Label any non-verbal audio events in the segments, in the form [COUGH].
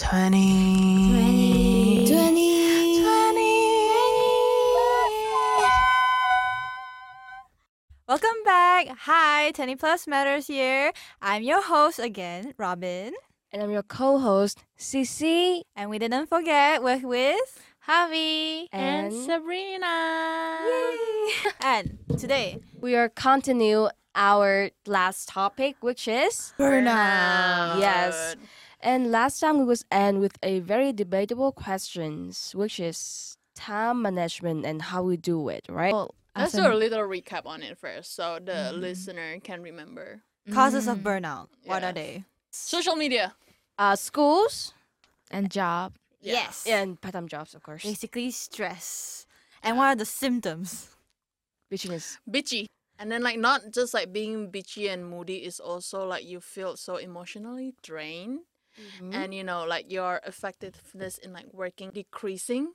20. 20. 20. Welcome back. Hi, 20 Plus Matters here. I'm your host again, Robin. And I'm your co-host, Cici. And we didn't forget we're with Javi And- Sabrina. Yay! and today, We are continue our last topic, which is burnout. Yes. And last time we was end with a very debatable questions, which is time management and how we do it, right? Well, Let's do a little recap on it first so the listener can remember. Causes of Mm, burnout. What are they? Social media. Uh, schools and job. Yes. and part-time jobs, of course. Basically, stress. And what are the symptoms? Bitchiness. Bitchy. And then like not just like being bitchy and moody is also like you feel so emotionally drained Mm-hmm. and you know like your effectiveness in like working decreasing.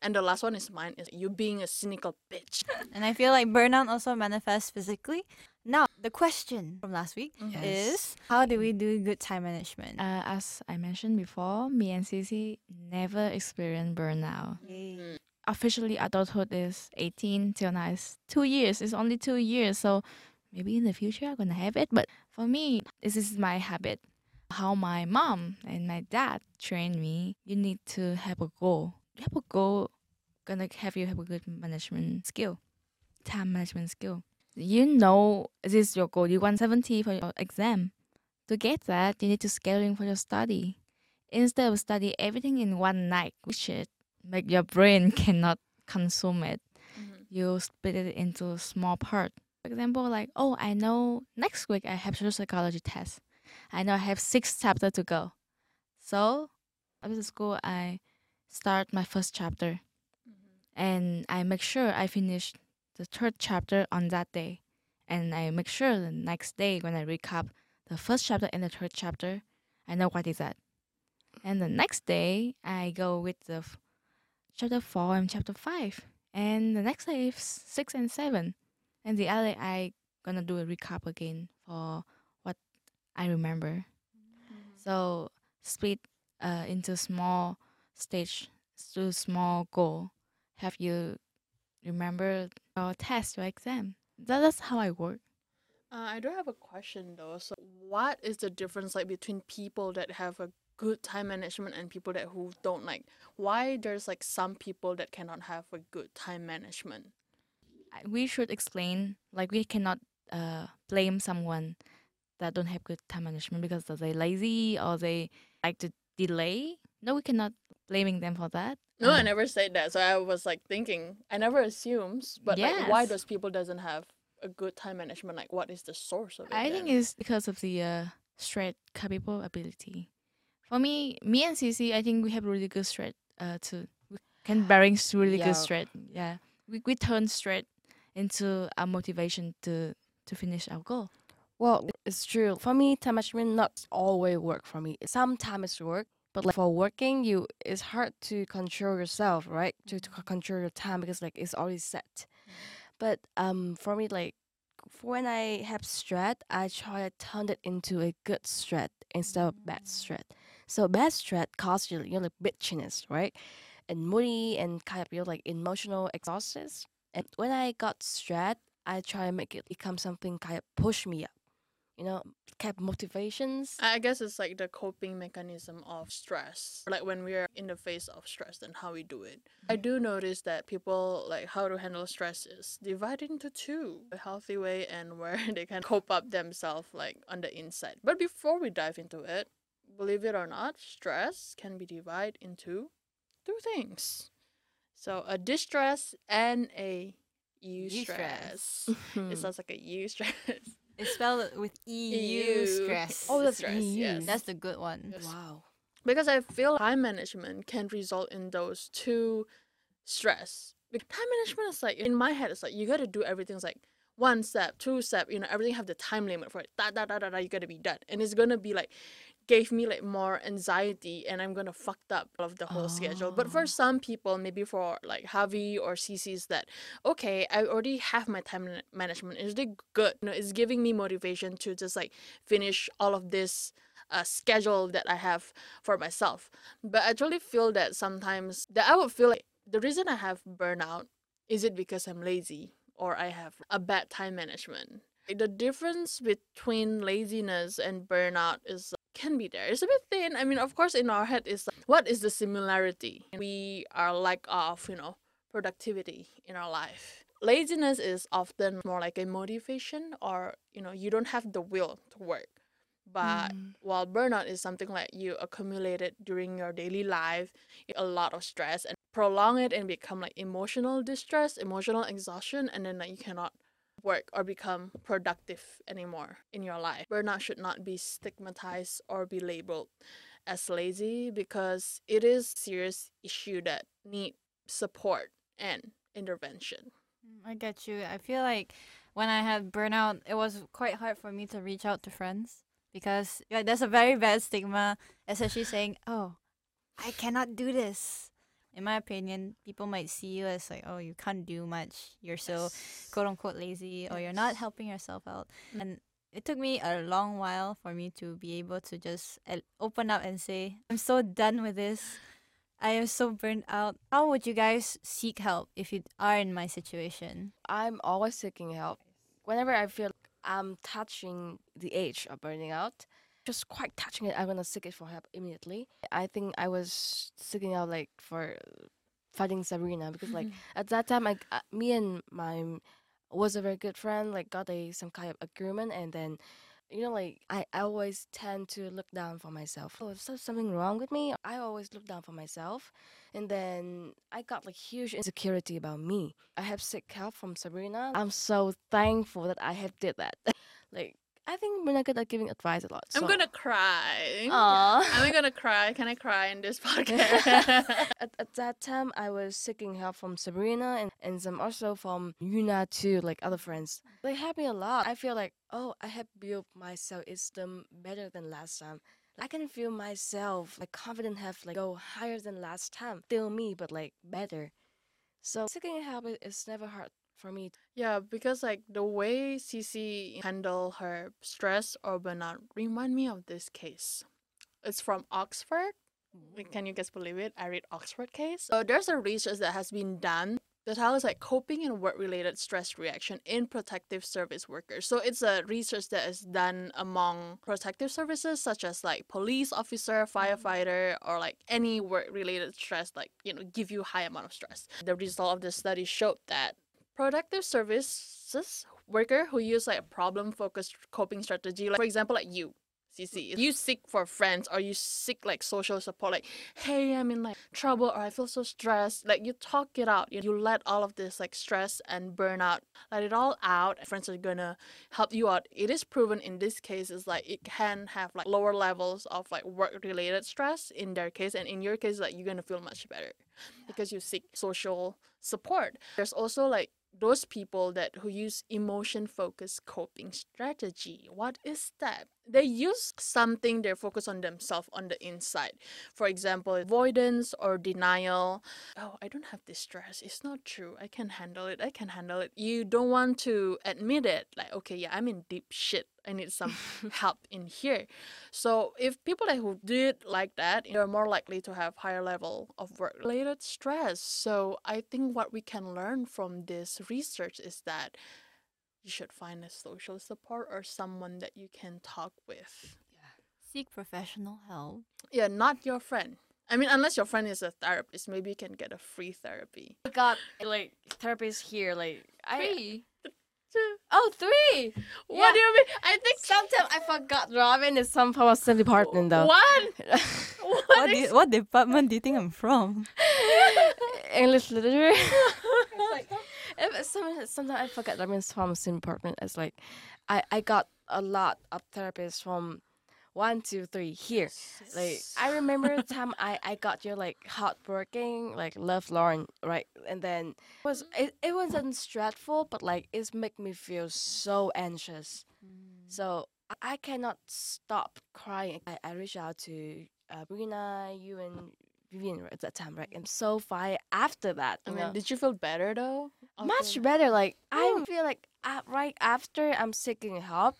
And the last one is mine is you being a cynical bitch. [LAUGHS] And I feel like burnout also manifests physically. Now, the question from last week Mhm. is how do we do good time management? Uh, as I mentioned before, me and Cici never experienced burnout. Mm. Officially, adulthood is 18 till now is two years. It's only two years, so maybe in the future I'm gonna have it. But for me, this is my habit. How my mom and my dad trained me. You need to have a goal. You have a goal, gonna have you have a good management skill, time management skill. You know this is your goal. You want 70 for your exam. To get that, you need to scheduling for your study. Instead of study everything in one night, which it make your brain [LAUGHS] cannot consume it. Mhm. You split it into small part. For example, like, oh, I know next week I have social psychology test. I know I have six chapter to go. So after school, I start my first chapter, mm-hmm. and I make sure I finish the third chapter on that day, and I make sure the next day when I recap the first chapter and the third chapter, I know what is that. And the next day, I go with the f- chapter four and chapter five, and the next day is six and seven, and the other day I gonna do a recap again for I remember. So split uh, into small stage to small goal. Have you remember your test or exam? That, that's how I work. Uh, I do have a question though. So, what is the difference like between people that have a good time management and people that who don't like? Why there's like some people that cannot have a good time management? We should explain like we cannot uh blame someone that don't have good time management because they're lazy or they like to delay no we cannot blaming them for that No, I Uh, never said that. So I was like thinking, I never assumes, but like, why Yes. those people doesn't have a good time management? Like, what is the source of it? i think then? it's because of the uh straight capable ability for me me and Cici, i think we have really good straight uh to we can bearing really Yeah. good straight yeah we, we turn straight into our motivation to to finish our goal Well, it's true. For me, time management not always work for me. Sometimes it's work, but like for working, you it's hard to control yourself, right? To, to mm-hmm. control your time because like it's already set. Mm-hmm. But um, for me, like for when I have stress, I try to turn it into a good stress instead of bad mm. stress. So bad stress causes you, you know, like bitchiness, right? And moody and kind of you know, like emotional exhausted. And when I got stressed, I try to make it become something kind of push me up. You know, kept motivations. I guess it's like the coping mechanism of stress. Like when we're in the face of stress and how we do it. I do notice that people like how to handle stress is divided into two. A healthy way and where [LAUGHS] they can cope up themselves like on the inside. But before we dive into it, believe it or not, stress can be divided into two things. So a distress and a eustress. Hmm. It [LAUGHS] sounds like a eustress. It's spelled with EU EU. stress. Oh, that's stress, EU. yes. That's the good one. Yes. wow. because I feel time management can result in those two stress. Like, time management is like in my head, it's like you gotta do everything. It's like one step, two step, you know, everything have the time limit for it. Da da da da da. You gotta be done, and it's gonna be like gave me like more anxiety, and I'm gonna fucked up of the whole schedule. But for oh. some people, maybe for like Javi or Cici's, that okay, I already have my time management. It's really good. You know, it's giving me motivation to just like finish all of this a schedule that I have for myself. But I truly feel that sometimes that I would feel like the reason I have burnout is it because I'm lazy or I have a bad time management. The difference between laziness and burnout is can be there. It's a bit thin. I mean, of course, in our head is like, what is the similarity? We are lack of, you know, productivity in our life. Laziness is often more like a motivation or, you know, you don't have the will to work. But Mm. while burnout is something like you accumulated during your daily life, a lot of stress and prolong it and become like emotional distress, emotional exhaustion, and then like you cannot work or become productive anymore in your life. Burnout should not be stigmatized or be labeled as lazy because it is serious issue that need support and intervention. Mm, I get you. I feel like when I had burnout, it was quite hard for me to reach out to friends because like, there's a very bad stigma, especially saying, "Oh, I cannot do this." In my opinion, people might see you as like, "Oh, you can't do much. You're so quote unquote lazy, or you're not helping yourself out." Mm. And it took me a long while for me to be able to just uh, open up and say, "I'm so done with this." I am so burnt out. How would you guys seek help if you are in my situation? I'm always seeking help. Whenever I feel I'm touching the edge of burning out, just quite touching it, I'm gonna seek it for help immediately. I think I was seeking out like for fighting Sabrina because like [LAUGHS] at that time, I uh, me and my was a very good friend. Like got a some kind of agreement, and then you know like I, I always tend to look down for myself. Oh, is there something wrong with me? I always look down for myself, and then I got like huge insecurity about me. I have seek help from Sabrina. I'm so thankful that I have did that. [LAUGHS] like I think we're not good at giving advice a lot. I'm gonna cry. Aw. I'm gonna cry. Can I cry in this [LAUGHS] podcast? at, at that time, I was seeking help from Sabrina and, and some also from Yuna too, like other friends. They helped me a lot. I feel like, oh, I have built my self-esteem better than last time. I can feel myself like confident have like go higher than last time. Still me, but like better. So seeking help is never hard for me. yeah, because like the way Cici handle her stress or burnout remind me of this case. It's from Oxford. Can you guys believe it? I read Oxford case. So there's a research that has been done. The title is like coping and work-related stress reaction in protective service workers. So it's a research that is done among protective services such as like police officer, mm-hmm. firefighter, or like any work-related stress, like you know, give you high amount of stress. The result of the study showed that protective services worker who use like a problem-focused coping strategy, like for example, like you, Cici, you seek for friends or you seek like social support, like, hey, I'm in like trouble or I feel so stressed. Like you talk it out. You, you let all of this like stress and burnout, let it all out. Friends are gonna help you out. It is proven in this case is like it can have like lower levels of like work related stress in their case and in your case like you're gonna feel much better because you seek social support. There's also like those people that who use emotion focused coping strategy. What is that they use something they're focused on themselves on the inside. For example avoidance or denial. Oh i don't have this stress. It's not true. I can handle it. I can handle it. You don't want to admit it like okay yeah i'm in deep shit. I need some [LAUGHS] help in here. So if people like who did like that, they're more likely to have higher level of work-related stress. So I think what we can learn from this research is that you should find a social support or someone that you can talk with. Seek professional help. Yeah, not your friend. I mean, unless your friend is a therapist, maybe you can get a free therapy. I got like therapists here, like I Three. oh three. What do you mean? I think Sometimes I forgot Robin is some from some department though. What? [LAUGHS] What, What do you, what department do you think I'm from? [LAUGHS] English literature. [LAUGHS] Like, if some, sometimes I forget Robin's from same department. It's like I, I got a lot of therapists from one, two, three here. Like I remember the time I, I got you like hardworking, like love Lauren, right? And then it was it, it wasn't stressful, but like it's make me feel so anxious. So I- cannot stop crying. I, I reached out to uh, Brina, you and Vivian at that time, right? I'm so fine after that. I mean, know. did you feel better though? Much better. Like I feel like uh, right after I'm seeking help,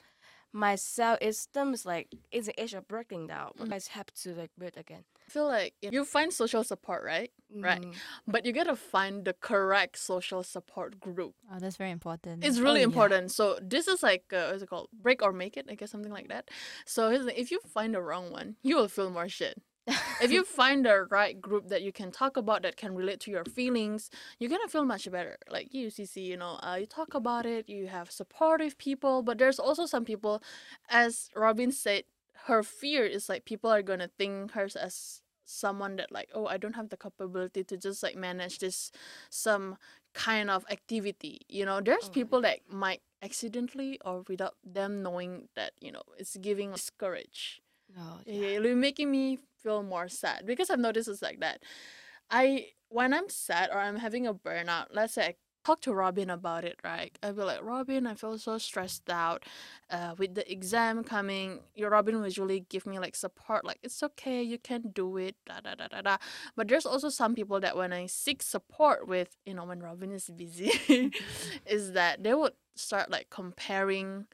my self esteem is like it's the age of breaking down, but Mm. I have to like build again. I feel like you find social support, right? Right. Mm. But you gotta find the correct social support group. Oh, that's very important. It's really yeah. important. So this is like uh, what's it called? Break or make it, I guess something like that. So if you find the wrong one, you will feel more shit. If you find the right group that you can talk about that can relate to your feelings, you're gonna feel much better. Like you, Cici, you know, uh, you talk about it, you have supportive people, but there's also some people, as Robin said, her fear is like people are gonna think her as someone that like, oh, I don't have the capability to just like manage this some kind of activity. You know, there's Oh, people that might accidentally or without them knowing that, you know, it's giving discourage. No, Yeah, you're making me feel more sad because I've noticed it's like that. I when I'm sad or I'm having a burnout, let's say I talk to Robin about it, right? I'll be like, Robin, I feel so stressed out. Uh, with the exam coming, your Robin will usually give me like support, like it's okay, you can do it, da da da da da. But there's also some people that when I seek support with, you know, when Robin is busy, [LAUGHS] [LAUGHS] is that they would start like comparing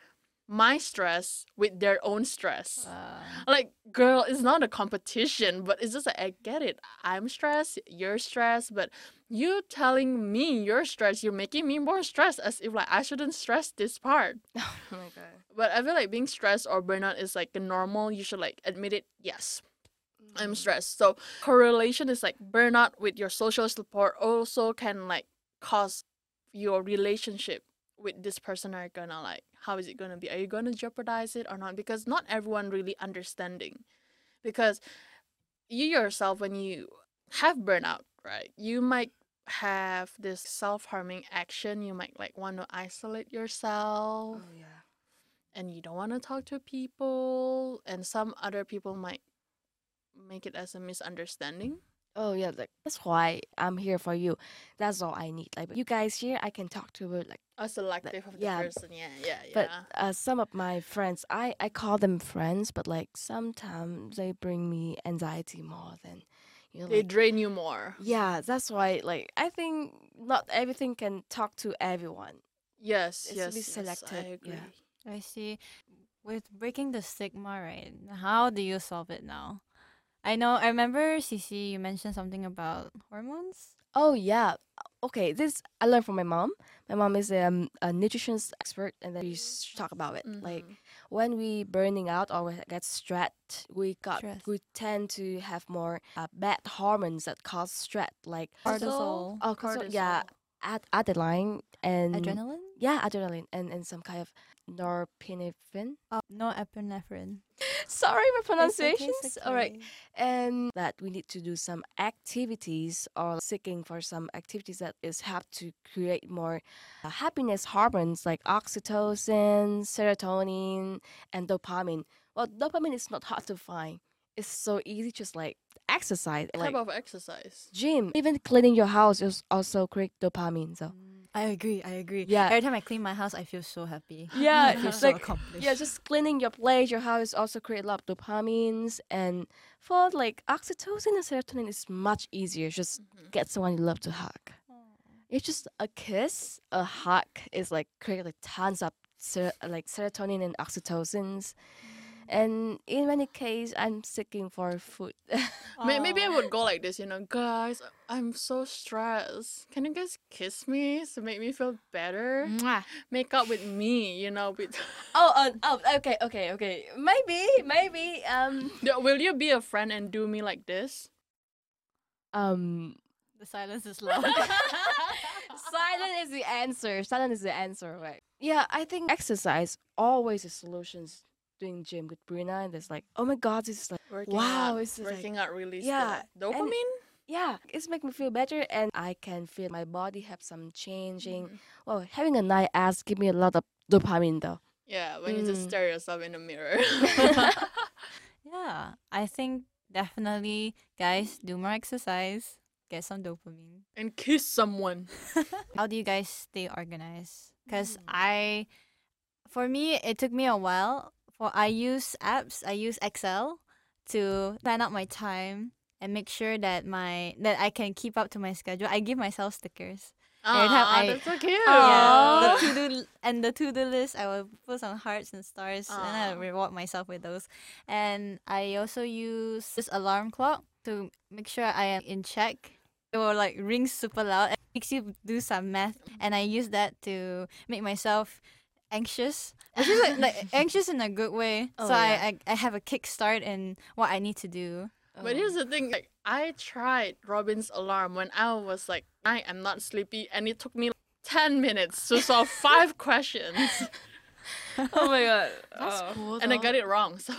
my stress with their own stress. Uh, like girl it's not a competition but it's just like i get it. I'm stressed you're stressed but you telling me you're stressed you're making me more stressed as if like i shouldn't stress this part. [LAUGHS] Oh my god. but i feel like being stressed or burnout is like normal you should like admit it yes i'm stressed. So correlation is like burnout with your social support also can like cause your relationship with this person are gonna like how is it gonna be? Are you gonna jeopardize it or not? Because not everyone really understanding. Because you yourself when you have burnout right you might have this self-harming action. You might like want to isolate yourself Oh yeah. and you don't want to talk to people and some other people might make it as a misunderstanding Oh yeah, like that's why I'm here for you. That's all I need. Like you guys here, I can talk to her. Like, a selective of the yeah, person yeah yeah yeah but uh, some of my friends, I I call them friends, but like sometimes they bring me anxiety more than, you know. they Like, drain you more yeah, that's why. Like I think not everything can talk to everyone. yes It's yes, to be yes i agree yeah. I see. With breaking the stigma, right? How do you solve it now? I know. I remember, Cici, you mentioned something about hormones. Oh yeah. Okay, this I learned from my mom. My mom is um, a nutrition expert, and then we talk about it. Like Mhm. when we burning out or we get stressed, we got Stress. we tend to have more uh, bad hormones that cause stress, like Cortisol. Oh, cortisol, yeah, ad- adrenaline and Adrenaline? Yeah, adrenaline and, and some kind of norepinephrine. Oh, no epinephrine. Sorry, my It's okay, pronunciations. All right, and that we need to do some activities or seeking for some activities that is help to create more uh, happiness hormones like oxytocin, serotonin, and dopamine. Well, dopamine is not hard to find. It's so easy, just like exercise, What like type of exercise gym. Even cleaning your house is also create dopamine. So Mm, I agree. I agree. Yeah. Every time I clean my house, I feel so happy. [LAUGHS] Yeah, I feel so like- accomplished. yeah, just cleaning your place, your house also create a lot of dopamines. And for like oxytocin and serotonin is much easier. Just Mhm. get someone you love to hug. It's just a kiss, a hug is like create like tons of ser- like serotonin and oxytocins. And in many cases, I'm seeking for food. [LAUGHS] May- Maybe I would go [LAUGHS] like this, you know, guys. I'm so stressed. Can you guys kiss me to make me feel better? Mwah. Make up with me, you know. With [LAUGHS] oh, uh, oh, okay, okay, okay. Maybe, maybe. Um, will you be a friend and do me like this? um. The silence is loud. Silent is the answer. Silent is the answer, right? Yeah, I think exercise always is solutions. Doing gym with Brina, and it's like, oh my god, this is like, Working Wow, out, it's just like- working out release yeah, the and- dopamine. yeah, it's make me feel better, and I can feel my body have some changing. Mhm. Well, having a nice ass give me a lot of dopamine though. Yeah, when you just Mm. stare yourself in the mirror. [LAUGHS] [LAUGHS] yeah, I think definitely, guys, do more exercise. Get some dopamine. and kiss someone. [LAUGHS] How do you guys stay organized? Because Mm. I, for me, it took me a while. For I use apps. I use Excel to plan out my time and make sure that my that I can keep up to my schedule. I give myself stickers. Time I- that's so cute. Yeah, the to do and the to do list, I will put some hearts and stars, and I reward myself with those. And I also use this alarm clock to make sure I am in check. It will like ring super loud. It makes you do some math, and I use that to make myself anxious. [LAUGHS] Which is like, like anxious in a good way. Oh, so yeah. I, I I have a kickstart in what I need to do. But here's the thing, like I tried Robin's alarm when I was like I am not sleepy and it took me like, ten minutes to solve [LAUGHS] five questions. [LAUGHS] oh my god. That's Oh. cool. And I got it wrong. So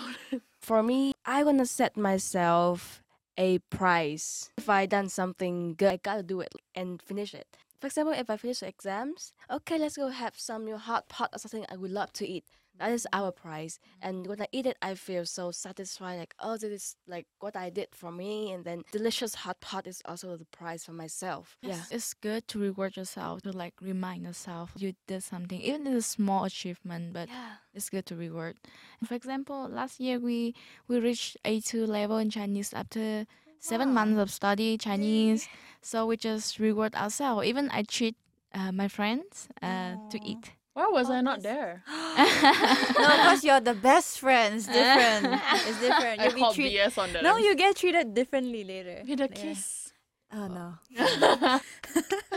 For me, I wanna set myself a price. If I done something good, I gotta do it and finish it. For example, if I finish the exams, okay, let's go have some your hot pot or something I would love to eat. That is mm-hmm. our prize. And when I eat it, I feel so satisfied. Like, oh, this is like what I did for me. And then delicious hot pot is also the prize for myself. Yeah. It's, it's good to reward yourself to like remind yourself you did something, even it's a small achievement, but Yeah. it's good to reward. For example, last year we we reached A2 level in Chinese after seven months of study Chinese. So we just reward ourselves. Even I treat uh, my friends uh, to eat. why was Oh, I not there? [GASPS] [LAUGHS] no, because you're the best friends. [LAUGHS] Different. it's different. [LAUGHS] I You'll be called treat- BS on that. No, you get treated differently later. with a Yeah. kiss. Oh no.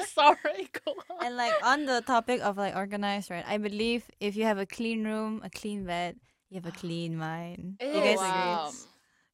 Sorry, go on. And like on the topic of like organized, right? I believe if you have a clean room, a clean bed, you have a clean mind. you Oh, guys wow. agree?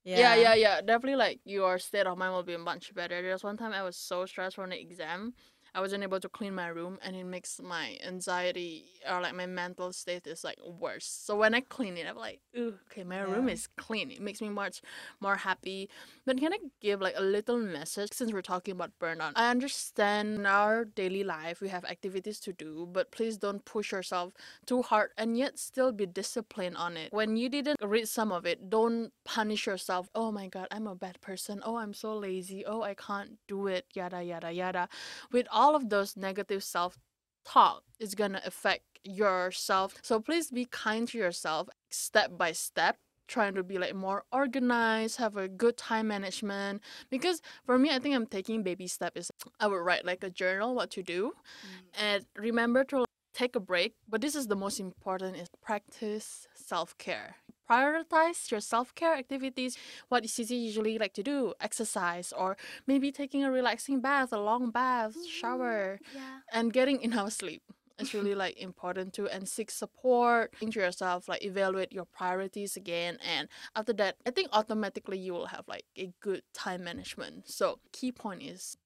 Yeah. yeah, yeah, Definitely like your state of mind will be much better. There's one time I was so stressed from the exam. I wasn't able to clean my room and it makes my anxiety or like my mental state is like worse. So when I clean it, I'm like, ooh, okay, my room is clean. It makes me much more happy. But can I give like a little message since we're talking about burnout? I understand in our daily life we have activities to do, but please don't push yourself too hard and yet still be disciplined on it. When you didn't read some of it, don't punish yourself. Oh my god, I'm a bad person. Oh, I'm so lazy. Oh, I can't do it. Yada yada yada. With all of those negative self talk is gonna affect yourself. So please be kind to yourself step by step. Trying to be like more organized, have a good time management. Because for me, I think I'm taking baby step is I would write like a journal what to do, mm. and remember to take a break. But this is the most important: is practice self care. Prioritize your self care activities. What Cici usually like to do: exercise, or maybe taking a relaxing bath, a long bath, mm, shower Yeah. and getting enough sleep it's really [LAUGHS] like important too and seek support into yourself like evaluate your priorities again and after that i think automatically you will have like a good time management so key point is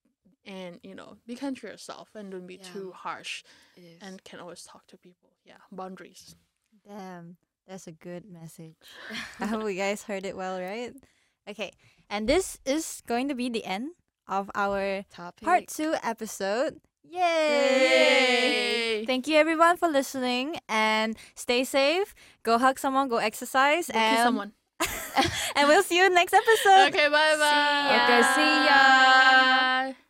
and you know be kind to yourself and don't be Yeah. too harsh and can always talk to people yeah boundaries Damn, that's a good message. [LAUGHS] [LAUGHS] I hope you guys heard it well, right? Okay, and this is going to be the end of our topic. part two episode. Yay! Yay! Thank you everyone for listening and stay safe. Go hug someone, go exercise, Go and kiss someone [LAUGHS] and we'll see you next episode. okay bye bye Okay, see ya.